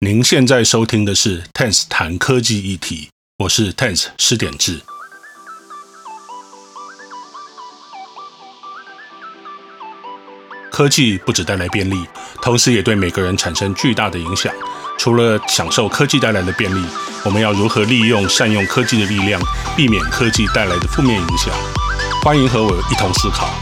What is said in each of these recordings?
您现在收听的是 Tense 谈科技议题，我是 Tense 施典治。科技不只带来便利，同时也对每个人产生巨大的影响。除了享受科技带来的便利，我们要如何利用、善用科技的力量，避免科技带来的负面影响？欢迎和我一同思考。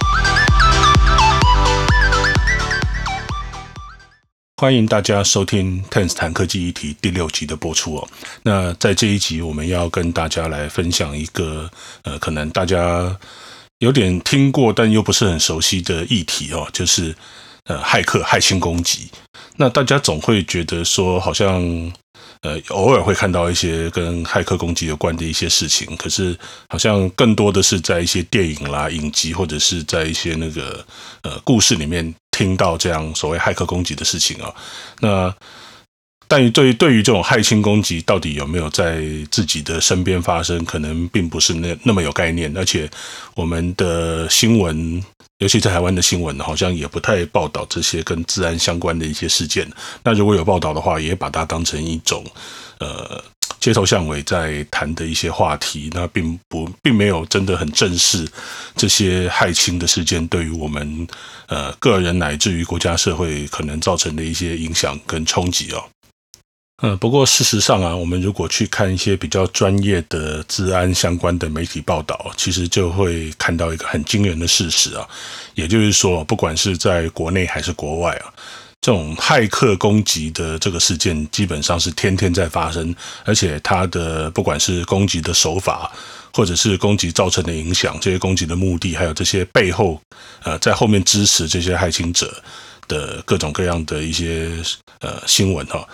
欢迎大家收听《Tens 谈科技议题》第六集的播出哦。那在这一集，我们要跟大家来分享一个呃，可能大家有点听过，但又不是很熟悉的议题哦，就是呃，骇客骇侵攻击。那大家总会觉得说，好像呃，偶尔会看到一些跟骇客攻击有关的一些事情，可是好像更多的是在一些电影啦、影集，或者是在一些那个呃故事里面。听到这样所谓骇客攻击的事情啊，那但于对于对于这种骇侵攻击，到底有没有在自己的身边发生，可能并不是那那么有概念。而且我们的新闻，尤其在台湾的新闻，好像也不太报道这些跟治安相关的一些事件。那如果有报道的话，也把它当成一种呃。街头巷尾在谈的一些话题，那并不并没有真的很正视这些骇侵的事件对于我们呃个人乃至于国家社会可能造成的一些影响跟冲击哦。嗯，不过事实上啊，我们如果去看一些比较专业的治安相关的媒体报道，其实就会看到一个很惊人的事实啊，也就是说，不管是在国内还是国外啊。这种骇客攻击的这个事件，基本上是天天在发生，而且它的不管是攻击的手法，或者是攻击造成的影响，这些攻击的目的，还有这些背后，呃，在后面支持这些骇侵者的各种各样的一些呃新闻哈。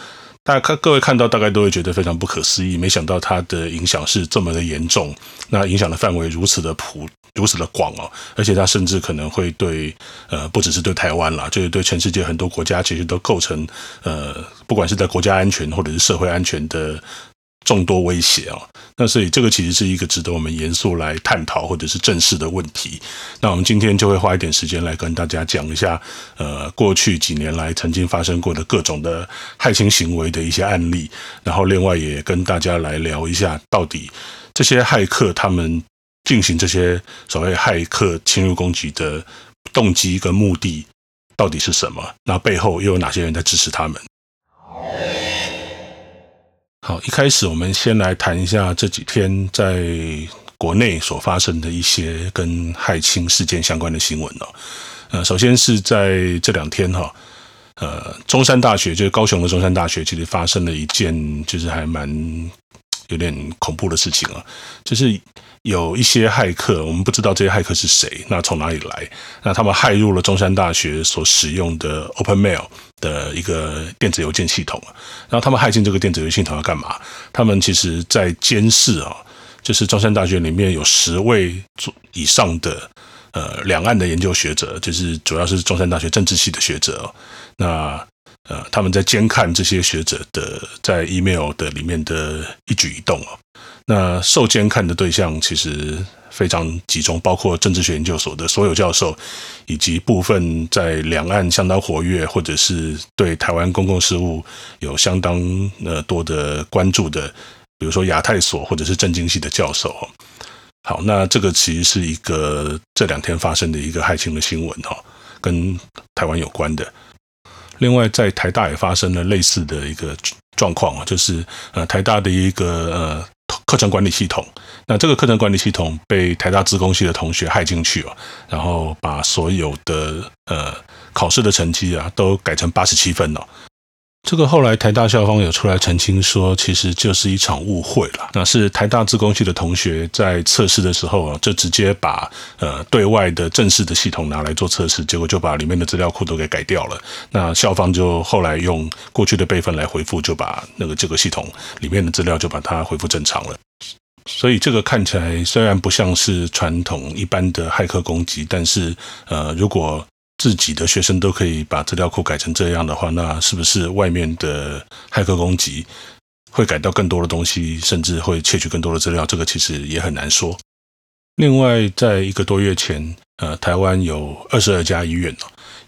大家看，各位看到大概都会觉得非常不可思议，没想到它的影响是这么的严重，那影响的范围如此的普，如此的广哦，而且它甚至可能会对呃，不只是对台湾啦，就是对全世界很多国家，其实都构成呃，不管是在国家安全或者是社会安全的。众多威胁啊，那所以这个其实是一个值得我们严肃来探讨或者是正视的问题。那我们今天就会花一点时间来跟大家讲一下，呃，过去几年来曾经发生过的各种的骇侵行为的一些案例，然后另外也跟大家来聊一下，到底这些骇客他们进行这些所谓骇客侵入攻击的动机跟目的到底是什么？那背后又有哪些人在支持他们？好，一开始我们先来谈一下这几天在国内所发生的一些跟害青事件相关的新闻哦。呃，首先是在这两天哈，呃，中山大学就是高雄的中山大学，其实发生了一件就是还蛮有点恐怖的事情啊，就是有一些骇客，我们不知道这些骇客是谁，那从哪里来？那他们骇入了中山大学所使用的 OpenMail。的一个电子邮件系统，然后他们骇进这个电子邮件系统要干嘛？他们其实在监视啊，就是中山大学里面有十位以上的呃两岸的研究学者，就是主要是中山大学政治系的学者。那呃，他们在监看这些学者的在 email 的里面的一举一动啊。那受监看的对象其实。非常集中，包括政治学研究所的所有教授，以及部分在两岸相当活跃，或者是对台湾公共事务有相当呃多的关注的，比如说亚太所或者是政经系的教授。好，那这个其实是一个这两天发生的一个骇侵的新闻哈，跟台湾有关的。另外，在台大也发生了类似的一个状况啊，就是呃台大的一个呃。课程管理系统，那这个课程管理系统被台大资工系的同学害进去了，然后把所有的呃考试的成绩啊都改成八十七分了。这个后来台大校方有出来澄清说，其实就是一场误会了。那是台大资工系的同学在测试的时候啊，就直接把呃对外的正式的系统拿来做测试，结果就把里面的资料库都给改掉了。那校方就后来用过去的备份来回复，就把那个这个系统里面的资料就把它恢复正常了。所以这个看起来虽然不像是传统一般的骇客攻击，但是呃如果自己的学生都可以把资料库改成这样的话，那是不是外面的骇客攻击会改到更多的东西，甚至会窃取更多的资料？这个其实也很难说。另外，在一个多月前，呃，台湾有二十二家医院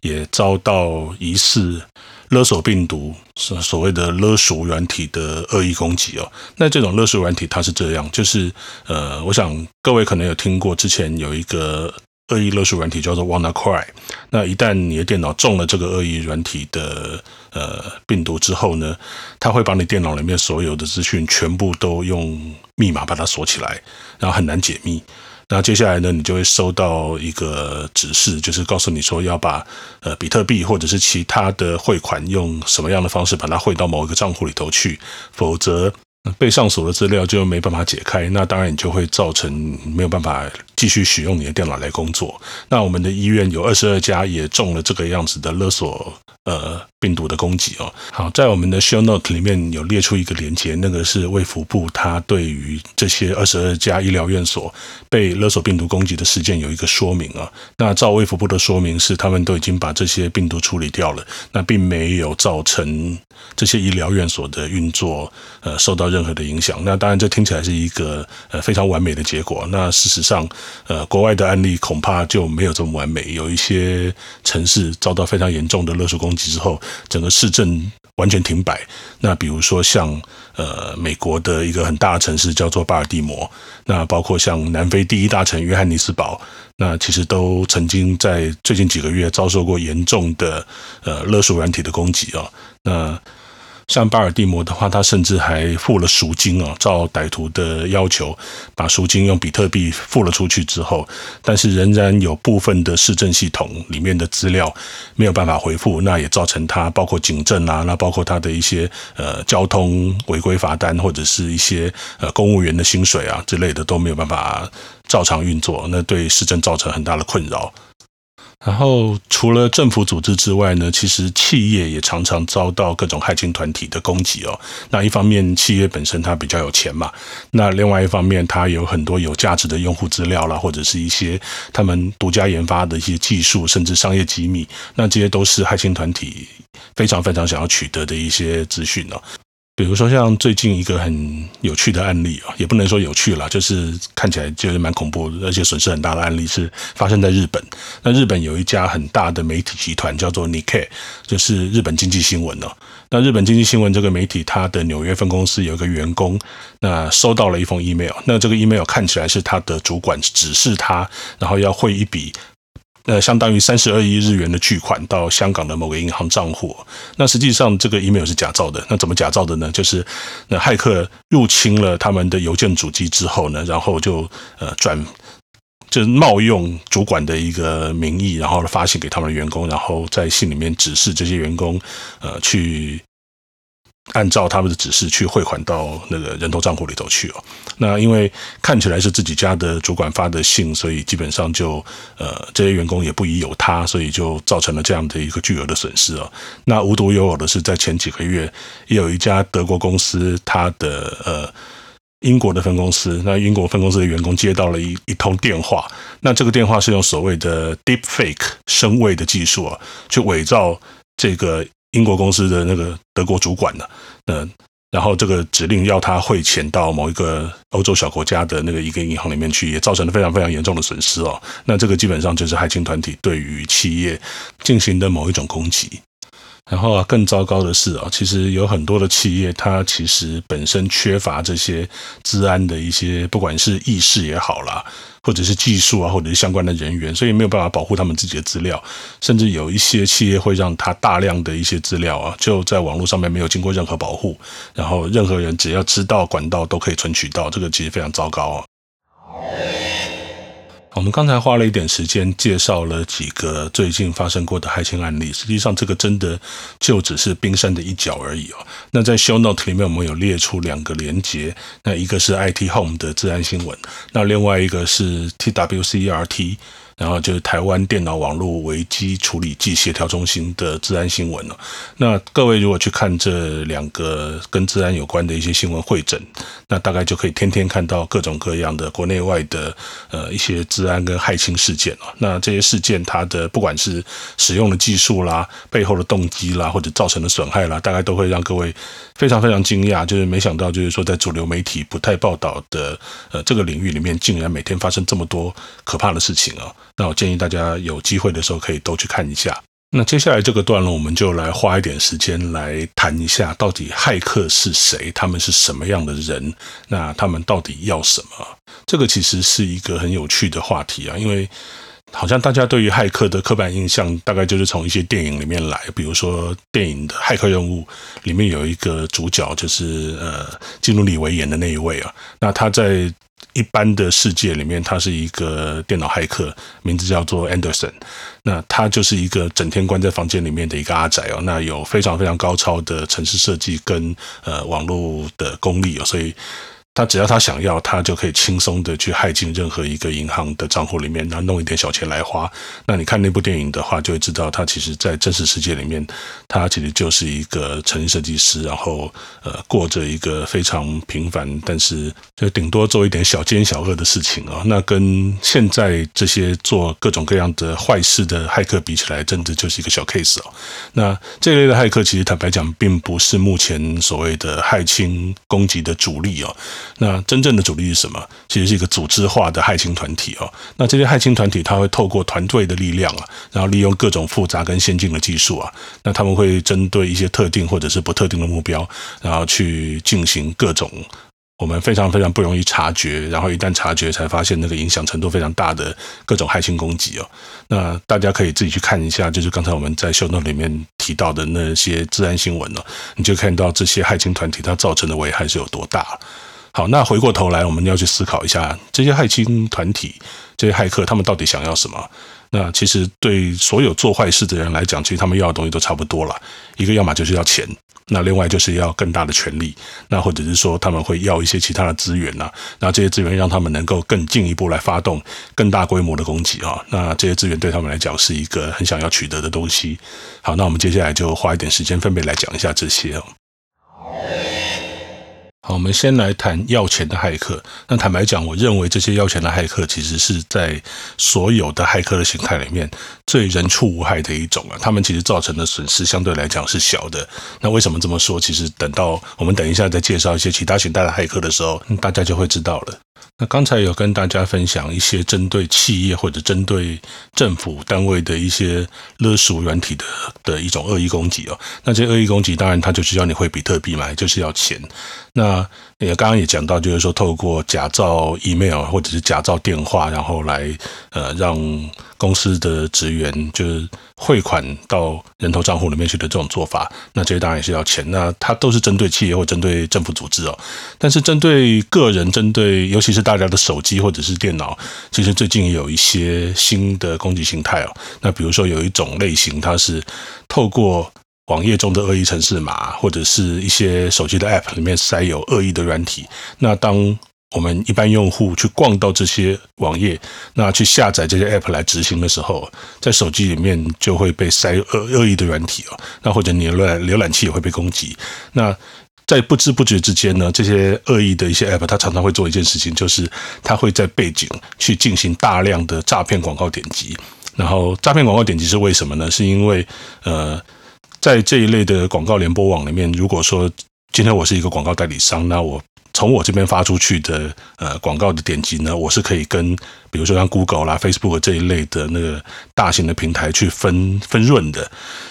也遭到疑似勒索病毒，所所谓的勒索软体的恶意攻击哦。那这种勒索软体它是这样，就是呃，我想各位可能有听过，之前有一个恶意勒索软体叫做 WannaCry。那一旦你的电脑中了这个恶意软体的呃病毒之后呢，它会把你电脑里面所有的资讯全部都用密码把它锁起来，然后很难解密。那接下来呢，你就会收到一个指示，就是告诉你说要把呃比特币或者是其他的汇款用什么样的方式把它汇到某一个账户里头去，否则被上锁的资料就没办法解开。那当然你就会造成没有办法继续使用你的电脑来工作。那我们的医院有二十二家也中了这个样子的勒索。呃，病毒的攻击哦，好，在我们的 show note 里面有列出一个连接，那个是卫福部，它对于这些二十二家医疗院所被勒索病毒攻击的事件有一个说明啊。那照卫福部的说明是，他们都已经把这些病毒处理掉了，那并没有造成这些医疗院所的运作呃受到任何的影响。那当然，这听起来是一个呃非常完美的结果。那事实上，呃，国外的案例恐怕就没有这么完美，有一些城市遭到非常严重的勒索攻击。之后，整个市政完全停摆。那比如说像呃美国的一个很大的城市叫做巴尔的摩，那包括像南非第一大城约翰尼斯堡，那其实都曾经在最近几个月遭受过严重的呃勒索软体的攻击啊、哦。那像巴尔的摩的话，他甚至还付了赎金啊，照歹徒的要求，把赎金用比特币付了出去之后，但是仍然有部分的市政系统里面的资料没有办法回复，那也造成他包括警政啊，那包括他的一些呃交通违规罚单或者是一些呃公务员的薪水啊之类的都没有办法照常运作，那对市政造成很大的困扰。然后，除了政府组织之外呢，其实企业也常常遭到各种骇客团体的攻击哦。那一方面，企业本身它比较有钱嘛；那另外一方面，它有很多有价值的用户资料啦，或者是一些他们独家研发的一些技术，甚至商业机密。那这些都是骇客团体非常非常想要取得的一些资讯哦。比如说，像最近一个很有趣的案例啊，也不能说有趣啦，就是看起来就是蛮恐怖，而且损失很大的案例是发生在日本。那日本有一家很大的媒体集团叫做 Nikkei，就是日本经济新闻哦。那日本经济新闻这个媒体，它的纽约分公司有一个员工，那收到了一封 email，那这个 email 看起来是他的主管指示他，然后要汇一笔。呃，相当于三十二亿日元的巨款到香港的某个银行账户。那实际上这个 email 是假造的。那怎么假造的呢？就是那骇客入侵了他们的邮件主机之后呢，然后就呃转，就冒用主管的一个名义，然后发信给他们的员工，然后在信里面指示这些员工呃去。按照他们的指示去汇款到那个人头账户里头去哦。那因为看起来是自己家的主管发的信，所以基本上就呃这些员工也不疑有他，所以就造成了这样的一个巨额的损失哦。那无独有偶的是，在前几个月也有一家德国公司，它的呃英国的分公司，那英国分公司的员工接到了一一通电话，那这个电话是用所谓的 Deep Fake 声位的技术啊，去伪造这个。英国公司的那个德国主管呢，嗯，然后这个指令要他汇钱到某一个欧洲小国家的那个一个银行里面去，也造成了非常非常严重的损失哦。那这个基本上就是骇客团体对于企业进行的某一种攻击。然后啊，更糟糕的是啊，其实有很多的企业，它其实本身缺乏这些治安的一些，不管是意识也好啦，或者是技术啊，或者是相关的人员，所以没有办法保护他们自己的资料，甚至有一些企业会让他大量的一些资料啊，就在网络上面没有经过任何保护，然后任何人只要知道管道都可以存取到，这个其实非常糟糕啊。我们刚才花了一点时间介绍了几个最近发生过的骇客案例，实际上这个真的就只是冰山的一角而已哦。那在 Show Note 里面，我们有列出两个连结，那一个是 IT Home 的治安新闻，那另外一个是 TWCERT。然后就是台湾电脑网络危机处理暨协调中心的治安新闻了。那各位如果去看这两个跟治安有关的一些新闻汇整，那大概就可以天天看到各种各样的国内外的呃一些治治安跟害青事件啊。那这些事件它的不管是使用的技术啦、背后的动机啦，或者造成的损害啦，大概都会让各位非常非常惊讶。就是没想到，就是说在主流媒体不太报道的呃这个领域里面，竟然每天发生这么多可怕的事情啊！那我建议大家有机会的时候可以都去看一下。那接下来这个段落，我们就来花一点时间来谈一下，到底骇客是谁？他们是什么样的人？那他们到底要什么？这个其实是一个很有趣的话题啊，因为好像大家对于骇客的刻板印象，大概就是从一些电影里面来，比如说电影的《骇客任务》里面有一个主角，就是呃，基努李维演的那一位啊，那他在。一般的世界里面，他是一个电脑骇客，名字叫做 Anderson。那他就是一个整天关在房间里面的一个阿宅哦。那有非常非常高超的城市设计跟呃网络的功力哦，所以。他只要他想要，他就可以轻松的去害进任何一个银行的账户里面，然后弄一点小钱来花。那你看那部电影的话，就会知道他其实，在真实世界里面，他其实就是一个城市设计师，然后呃，过着一个非常平凡，但是就顶多做一点小奸小恶的事情啊。那跟现在这些做各种各样的坏事的骇客比起来，真的就是一个小 case 哦。那这类的骇客，其实坦白讲，并不是目前所谓的骇侵攻击的主力哦。那真正的主力是什么？其实是一个组织化的害群团体哦。那这些害群团体，它会透过团队的力量啊，然后利用各种复杂跟先进的技术啊，那他们会针对一些特定或者是不特定的目标，然后去进行各种。我们非常非常不容易察觉，然后一旦察觉，才发现那个影响程度非常大的各种害群攻击哦。那大家可以自己去看一下，就是刚才我们在 show note 里面提到的那些治安新闻哦，你就看到这些害群团体它造成的危害是有多大。好，那回过头来，我们要去思考一下这些骇亲团体、这些骇客，他们到底想要什么？那其实对所有做坏事的人来讲，其实他们要的东西都差不多了。一个要么就是要钱，那另外就是要更大的权力，那或者是说他们会要一些其他的资源呐，那这些资源让他们能够更进一步来发动更大规模的攻击啊。那这些资源对他们来讲是一个很想要取得的东西。好，那我们接下来就花一点时间分别来讲一下这些哦。好，我们先来谈要钱的骇客。那坦白讲，我认为这些要钱的骇客其实是在所有的骇客的形态里面最人畜无害的一种啊。他们其实造成的损失相对来讲是小的。那为什么这么说？其实等到我们等一下再介绍一些其他形态的骇客的时候，大家就会知道了。那刚才有跟大家分享一些针对企业或者针对政府单位的一些勒索软体的的一种恶意攻击哦。那这恶意攻击当然它就是要你汇比特币嘛，就是要钱。那也刚刚也讲到，就是说透过假造 email 或者是假造电话，然后来呃让公司的职员就是汇款到人头账户里面去的这种做法，那这些当然也是要钱。那它都是针对企业或针对政府组织哦。但是针对个人，针对尤其是大家的手机或者是电脑，其实最近也有一些新的攻击形态哦。那比如说有一种类型，它是透过网页中的恶意程式码，或者是一些手机的 App 里面塞有恶意的软体。那当我们一般用户去逛到这些网页，那去下载这些 App 来执行的时候，在手机里面就会被塞恶恶意的软体哦。那或者你的浏浏览器也会被攻击。那在不知不觉之间呢，这些恶意的一些 App，它常常会做一件事情，就是它会在背景去进行大量的诈骗广告点击。然后诈骗广告点击是为什么呢？是因为呃。在这一类的广告联播网里面，如果说今天我是一个广告代理商，那我从我这边发出去的呃广告的点击呢，我是可以跟比如说像 Google 啦、Facebook 这一类的那个大型的平台去分分润的。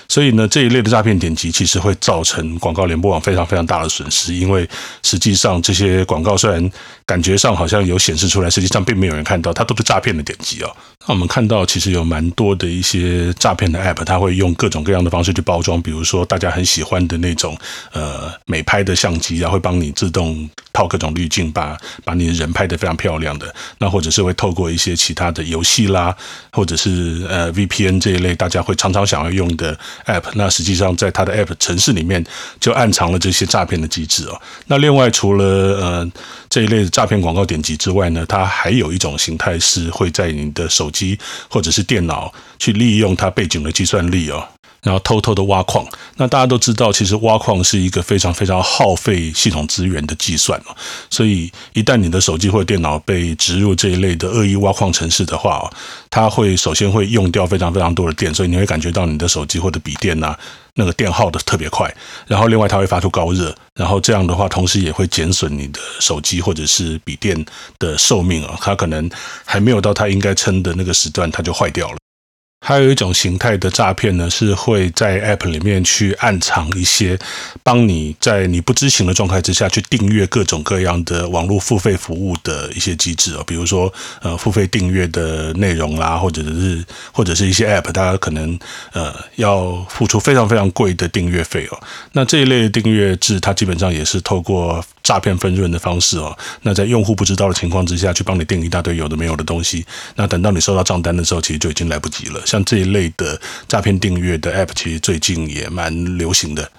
所以呢，这一类的诈骗点击其实会造成广告联播网非常非常大的损失，因为实际上这些广告虽然感觉上好像有显示出来，实际上并没有人看到，它都是诈骗的点击哦。那我们看到其实有蛮多的一些诈骗的 App，它会用各种各样的方式去包装，比如说大家很喜欢的那种呃美拍的相机啊，会帮你自动套各种滤镜，把把你的人拍得非常漂亮的。那或者是会透过一些其他的游戏啦，或者是呃 VPN 这一类，大家会常常想要用的。App，那实际上在它的 App 城市里面就暗藏了这些诈骗的机制哦。那另外除了呃这一类的诈骗广告点击之外呢，它还有一种形态是会在你的手机或者是电脑去利用它背景的计算力哦。然后偷偷的挖矿，那大家都知道，其实挖矿是一个非常非常耗费系统资源的计算哦。所以一旦你的手机或者电脑被植入这一类的恶意挖矿程式的话哦，它会首先会用掉非常非常多的电，所以你会感觉到你的手机或者笔电呐，那个电耗的特别快。然后另外它会发出高热，然后这样的话，同时也会减损你的手机或者是笔电的寿命啊，它可能还没有到它应该撑的那个时段，它就坏掉了。还有一种形态的诈骗呢，是会在 App 里面去暗藏一些，帮你在你不知情的状态之下去订阅各种各样的网络付费服务的一些机制哦，比如说呃付费订阅的内容啦，或者是或者是一些 App，大家可能呃要付出非常非常贵的订阅费哦。那这一类的订阅制，它基本上也是透过诈骗分润的方式哦，那在用户不知道的情况之下去帮你订一大堆有的没有的东西，那等到你收到账单的时候，其实就已经来不及了。像这一类的诈骗订阅的 App，其实最近也蛮流行的。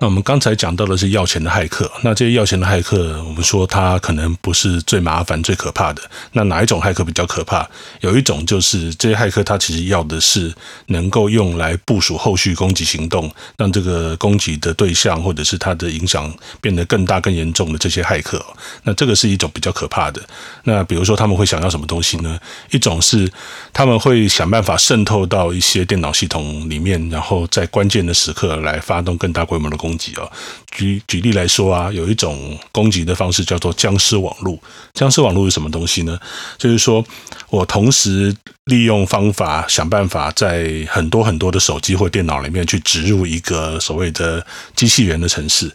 那我们刚才讲到的是要钱的骇客，那这些要钱的骇客，我们说他可能不是最麻烦、最可怕的。那哪一种骇客比较可怕？有一种就是这些骇客他其实要的是能够用来部署后续攻击行动，让这个攻击的对象或者是他的影响变得更大、更严重的这些骇客。那这个是一种比较可怕的。那比如说他们会想要什么东西呢？一种是他们会想办法渗透到一些电脑系统里面，然后在关键的时刻来发动更大规模的攻。攻击哦，举举例来说啊，有一种攻击的方式叫做僵尸网络。僵尸网络是什么东西呢？就是说我同时利用方法想办法在很多很多的手机或电脑里面去植入一个所谓的机器人的城市。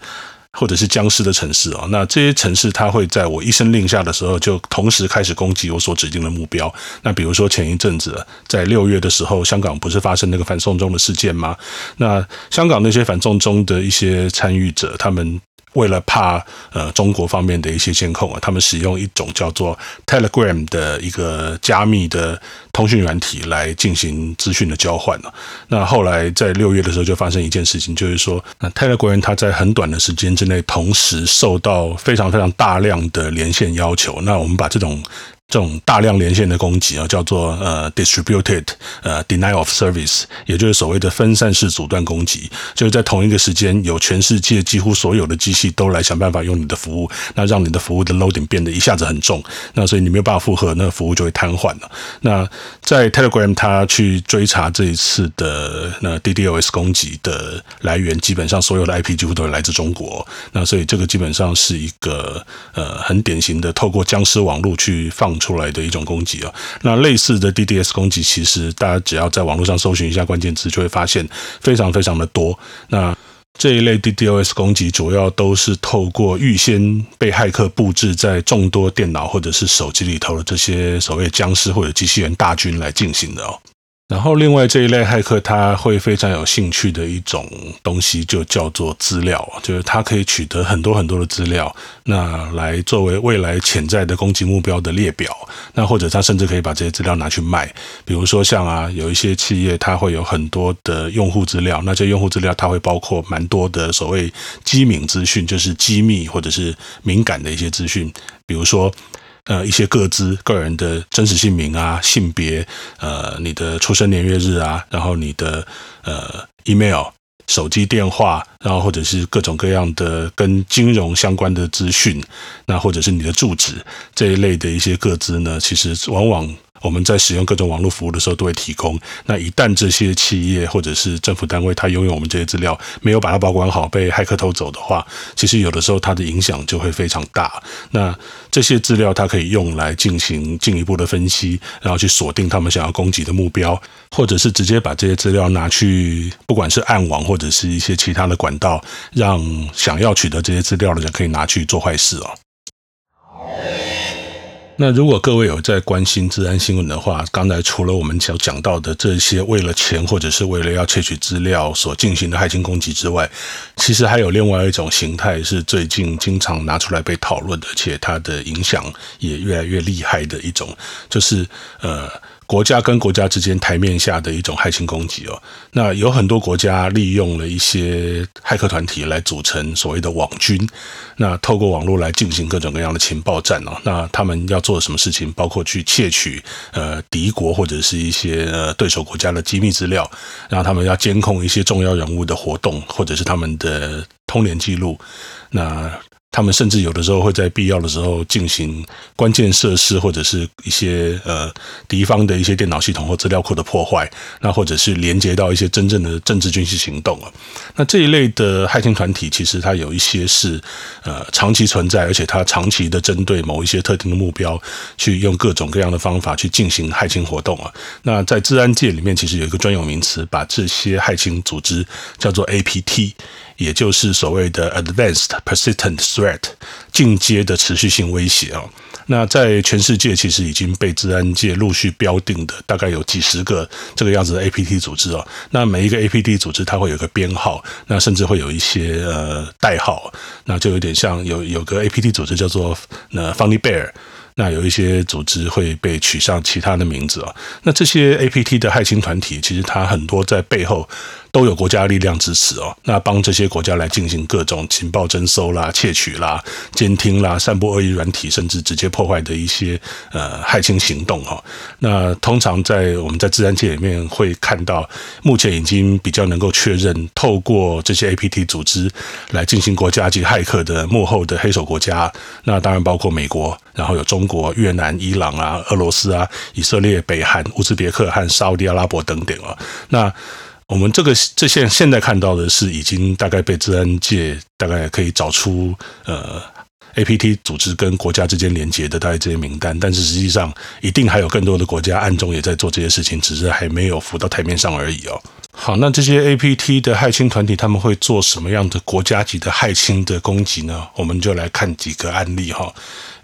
或者是僵尸的城市哦，那这些城市它会在我一声令下的时候，就同时开始攻击我所指定的目标。那比如说前一阵子在六月的时候，香港不是发生那个反送中的事件吗？那香港那些反送中的一些参与者，他们。为了怕呃中国方面的一些监控啊，他们使用一种叫做 Telegram 的一个加密的通讯软体来进行资讯的交换。那后来在六月的时候就发生一件事情，就是说，那 Telegram 它在很短的时间之内，同时受到非常非常大量的连线要求。那我们把这种。这种大量连线的攻击啊，叫做呃 distributed 呃 denial of service，也就是所谓的分散式阻断攻击，就是在同一个时间，有全世界几乎所有的机器都来想办法用你的服务，那让你的服务的 loading 变得一下子很重，那所以你没有办法负荷，那服务就会瘫痪了。那在 Telegram 它去追查这一次的那 DDoS 攻击的来源，基本上所有的 IP 几乎都是来自中国，那所以这个基本上是一个呃很典型的透过僵尸网络去放。出来的一种攻击啊，那类似的 DDoS 攻击，其实大家只要在网络上搜寻一下关键词，就会发现非常非常的多。那这一类 DDoS 攻击，主要都是透过预先被骇客布置在众多电脑或者是手机里头的这些所谓僵尸或者机器人大军来进行的哦。然后，另外这一类骇客他会非常有兴趣的一种东西，就叫做资料，就是他可以取得很多很多的资料，那来作为未来潜在的攻击目标的列表。那或者他甚至可以把这些资料拿去卖，比如说像啊，有一些企业它会有很多的用户资料，那这用户资料它会包括蛮多的所谓机敏资讯，就是机密或者是敏感的一些资讯，比如说。呃，一些个资、个人的真实姓名啊、性别、呃，你的出生年月日啊，然后你的呃 email、手机电话，然后或者是各种各样的跟金融相关的资讯，那或者是你的住址这一类的一些个资呢，其实往往。我们在使用各种网络服务的时候都会提供。那一旦这些企业或者是政府单位，它拥有我们这些资料，没有把它保管好，被骇客偷走的话，其实有的时候它的影响就会非常大。那这些资料它可以用来进行进一步的分析，然后去锁定他们想要攻击的目标，或者是直接把这些资料拿去，不管是暗网或者是一些其他的管道，让想要取得这些资料的人可以拿去做坏事哦。那如果各位有在关心治安新闻的话，刚才除了我们所讲到的这些为了钱或者是为了要窃取资料所进行的骇客攻击之外，其实还有另外一种形态是最近经常拿出来被讨论的，而且它的影响也越来越厉害的一种，就是呃。国家跟国家之间台面下的一种骇客攻击哦，那有很多国家利用了一些骇客团体来组成所谓的网军，那透过网络来进行各种各样的情报战哦，那他们要做什么事情？包括去窃取呃敌国或者是一些呃对手国家的机密资料，然后他们要监控一些重要人物的活动或者是他们的通联记录，那。他们甚至有的时候会在必要的时候进行关键设施或者是一些呃敌方的一些电脑系统或资料库的破坏，那或者是连接到一些真正的政治军事行动啊。那这一类的骇客团体，其实它有一些是呃长期存在，而且它长期的针对某一些特定的目标，去用各种各样的方法去进行骇客活动啊。那在治安界里面，其实有一个专有名词，把这些骇客组织叫做 APT。也就是所谓的 Advanced Persistent Threat，进阶的持续性威胁啊。那在全世界其实已经被治安界陆续标定的大概有几十个这个样子的 APT 组织哦。那每一个 APT 组织它会有个编号，那甚至会有一些呃代号，那就有点像有有个 APT 组织叫做那 Funny Bear。那有一些组织会被取上其他的名字啊。那这些 APT 的骇客团体，其实它很多在背后都有国家力量支持哦。那帮这些国家来进行各种情报征收啦、窃取啦、监听啦、散布恶意软体，甚至直接破坏的一些呃骇客行动哈。那通常在我们在治安界里面会看到，目前已经比较能够确认，透过这些 APT 组织来进行国家级骇客的幕后的黑手国家，那当然包括美国，然后有中。国、越南、伊朗啊、俄罗斯啊、以色列、北韩、乌兹别克和沙乌地阿拉伯等等啊，那我们这个这些现在看到的是已经大概被治安界大概可以找出呃 APT 组织跟国家之间连接的大概这些名单，但是实际上一定还有更多的国家暗中也在做这些事情，只是还没有浮到台面上而已哦。好，那这些 APT 的骇客团体他们会做什么样的国家级的骇客的攻击呢？我们就来看几个案例哈。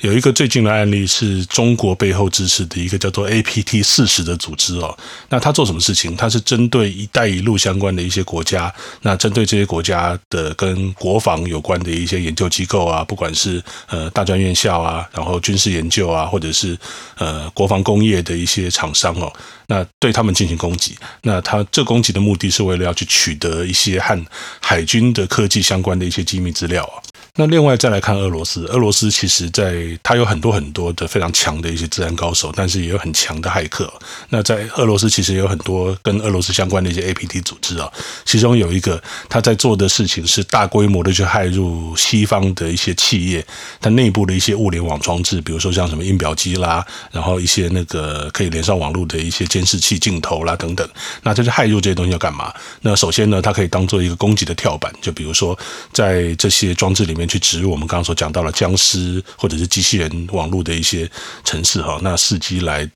有一个最近的案例是中国背后支持的一个叫做 APT 四十的组织哦。那他做什么事情？他是针对“一带一路”相关的一些国家，那针对这些国家的跟国防有关的一些研究机构啊，不管是呃大专院校啊，然后军事研究啊，或者是呃国防工业的一些厂商哦，那对他们进行攻击。那他这攻击的目的是为了要去取得一些和海军的科技相关的一些机密资料啊。那另外再来看俄罗斯，俄罗斯其实在它有很多很多的非常强的一些治安高手，但是也有很强的骇客。那在俄罗斯其实也有很多跟俄罗斯相关的一些 APT 组织啊，其中有一个他在做的事情是大规模的去骇入西方的一些企业，它内部的一些物联网装置，比如说像什么印表机啦，然后一些那个可以连上网络的一些监视器镜头啦等等。那这是骇入这些东西要干嘛？那首先呢，它可以当做一个攻击的跳板，就比如说在这些装置里面。去植入我们刚刚所讲到的僵尸或者是机器人网络的一些程式哈，那伺机来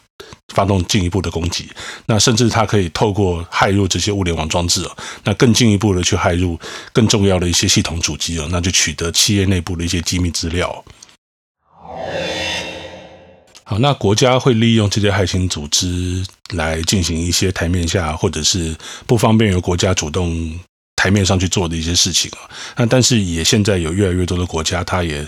发动进一步的攻击，那甚至它可以透过骇入这些物联网装置哦，那更进一步的去骇入更重要的一些系统主机哦，那就取得企业内部的一些机密资料。好，那国家会利用这些骇客组织来进行一些台面下或者是不方便由国家主动。台面上去做的一些事情啊，那但是也现在有越来越多的国家，它也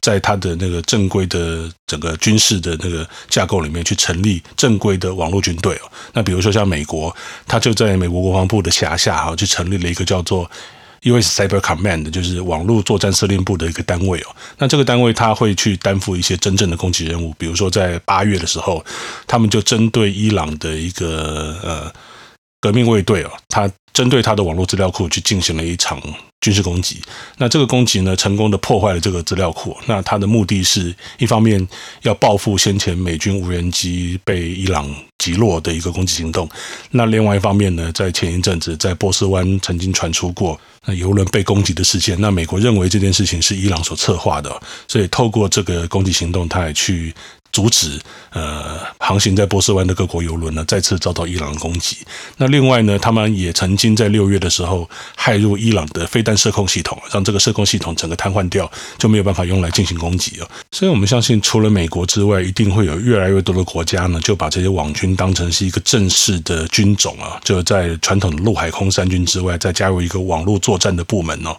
在它的那个正规的整个军事的那个架构里面去成立正规的网络军队哦。那比如说像美国，它就在美国国防部的辖下哈，去成立了一个叫做 US Cyber Command，就是网络作战司令部的一个单位哦。那这个单位它会去担负一些真正的攻击任务，比如说在八月的时候，他们就针对伊朗的一个呃。革命卫队哦，他针对他的网络资料库去进行了一场军事攻击。那这个攻击呢，成功的破坏了这个资料库。那他的目的是一方面要报复先前美军无人机被伊朗击落的一个攻击行动。那另外一方面呢，在前一阵子在波斯湾曾经传出过那油轮被攻击的事件。那美国认为这件事情是伊朗所策划的，所以透过这个攻击行动，他也去。阻止呃航行在波斯湾的各国游轮呢再次遭到伊朗的攻击。那另外呢，他们也曾经在六月的时候骇入伊朗的飞弹射控系统，让这个射控系统整个瘫痪掉，就没有办法用来进行攻击了。所以我们相信，除了美国之外，一定会有越来越多的国家呢，就把这些网军当成是一个正式的军种啊，就在传统的陆海空三军之外，再加入一个网络作战的部门哦。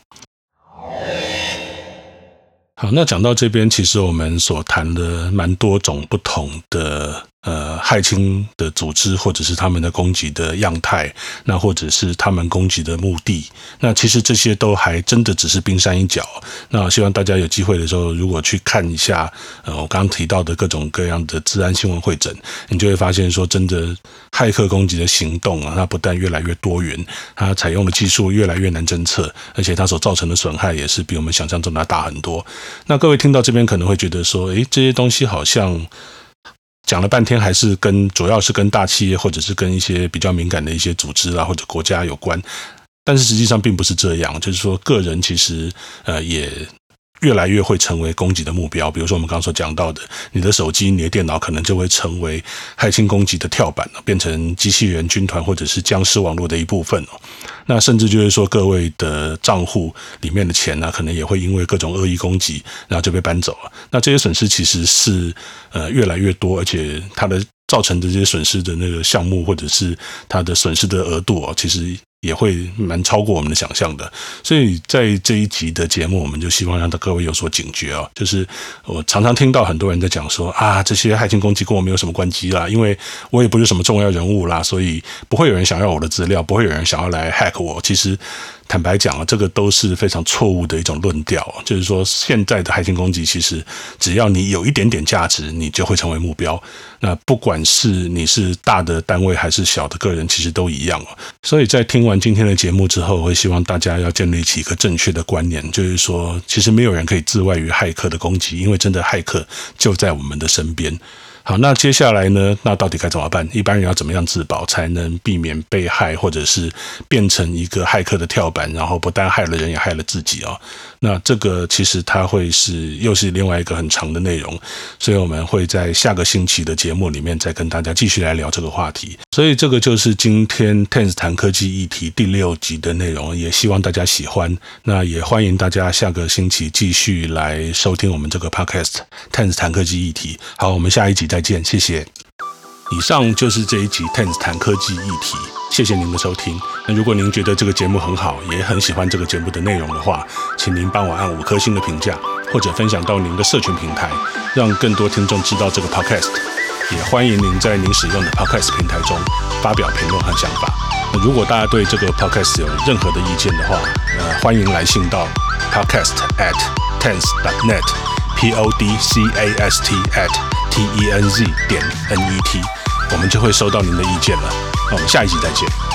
好，那讲到这边，其实我们所谈的蛮多种不同的呃，骇青的组织，或者是他们的攻击的样态，那或者是他们攻击的目的，那其实这些都还真的只是冰山一角。那希望大家有机会的时候，如果去看一下，呃，我刚刚提到的各种各样的治安新闻会诊，你就会发现说，真的骇客攻击的行动啊，它不但越来越多元，它采用的技术越来越难侦测，而且它所造成的损害也是比我们想象中的大很多。那各位听到这边可能会觉得说，诶，这些东西好像。讲了半天，还是跟主要是跟大企业或者是跟一些比较敏感的一些组织啊或者国家有关，但是实际上并不是这样，就是说个人其实呃也。越来越会成为攻击的目标，比如说我们刚刚所讲到的，你的手机、你的电脑可能就会成为骇侵攻击的跳板，变成机器人军团或者是僵尸网络的一部分哦。那甚至就是说，各位的账户里面的钱呢，可能也会因为各种恶意攻击，然后就被搬走了。那这些损失其实是呃越来越多，而且它的造成的这些损失的那个项目或者是它的损失的额度哦，其实。也会蛮超过我们的想象的，所以在这一集的节目，我们就希望让各位有所警觉啊。就是我常常听到很多人在讲说啊，这些害群攻击跟我没有什么关系啦，因为我也不是什么重要人物啦，所以不会有人想要我的资料，不会有人想要来 hack 我。其实。坦白讲啊，这个都是非常错误的一种论调。就是说，现在的骇客攻击，其实只要你有一点点价值，你就会成为目标。那不管是你是大的单位还是小的个人，其实都一样。所以在听完今天的节目之后，我会希望大家要建立起一个正确的观念，就是说，其实没有人可以自外于骇客的攻击，因为真的骇客就在我们的身边。好，那接下来呢？那到底该怎么办？一般人要怎么样自保，才能避免被害，或者是变成一个骇客的跳板，然后不但害了人，也害了自己啊？那这个其实它会是又是另外一个很长的内容，所以我们会在下个星期的节目里面再跟大家继续来聊这个话题。所以这个就是今天 Ten's 谈科技议题第六集的内容，也希望大家喜欢。那也欢迎大家下个星期继续来收听我们这个 Podcast Ten's 谈科技议题。好，我们下一集再见，谢谢。以上就是这一集 Ten's 谈科技议题，谢谢您的收听。那如果您觉得这个节目很好，也很喜欢这个节目的内容的话，请您帮我按五颗星的评价，或者分享到您的社群平台，让更多听众知道这个 Podcast。也欢迎您在您使用的 Podcast 平台中发表评论和想法。那如果大家对这个 Podcast 有任何的意见的话，呃，欢迎来信到 Podcast at tens.net podcast at tenz 点 net 我们就会收到您的意见了。那我们下一集再见。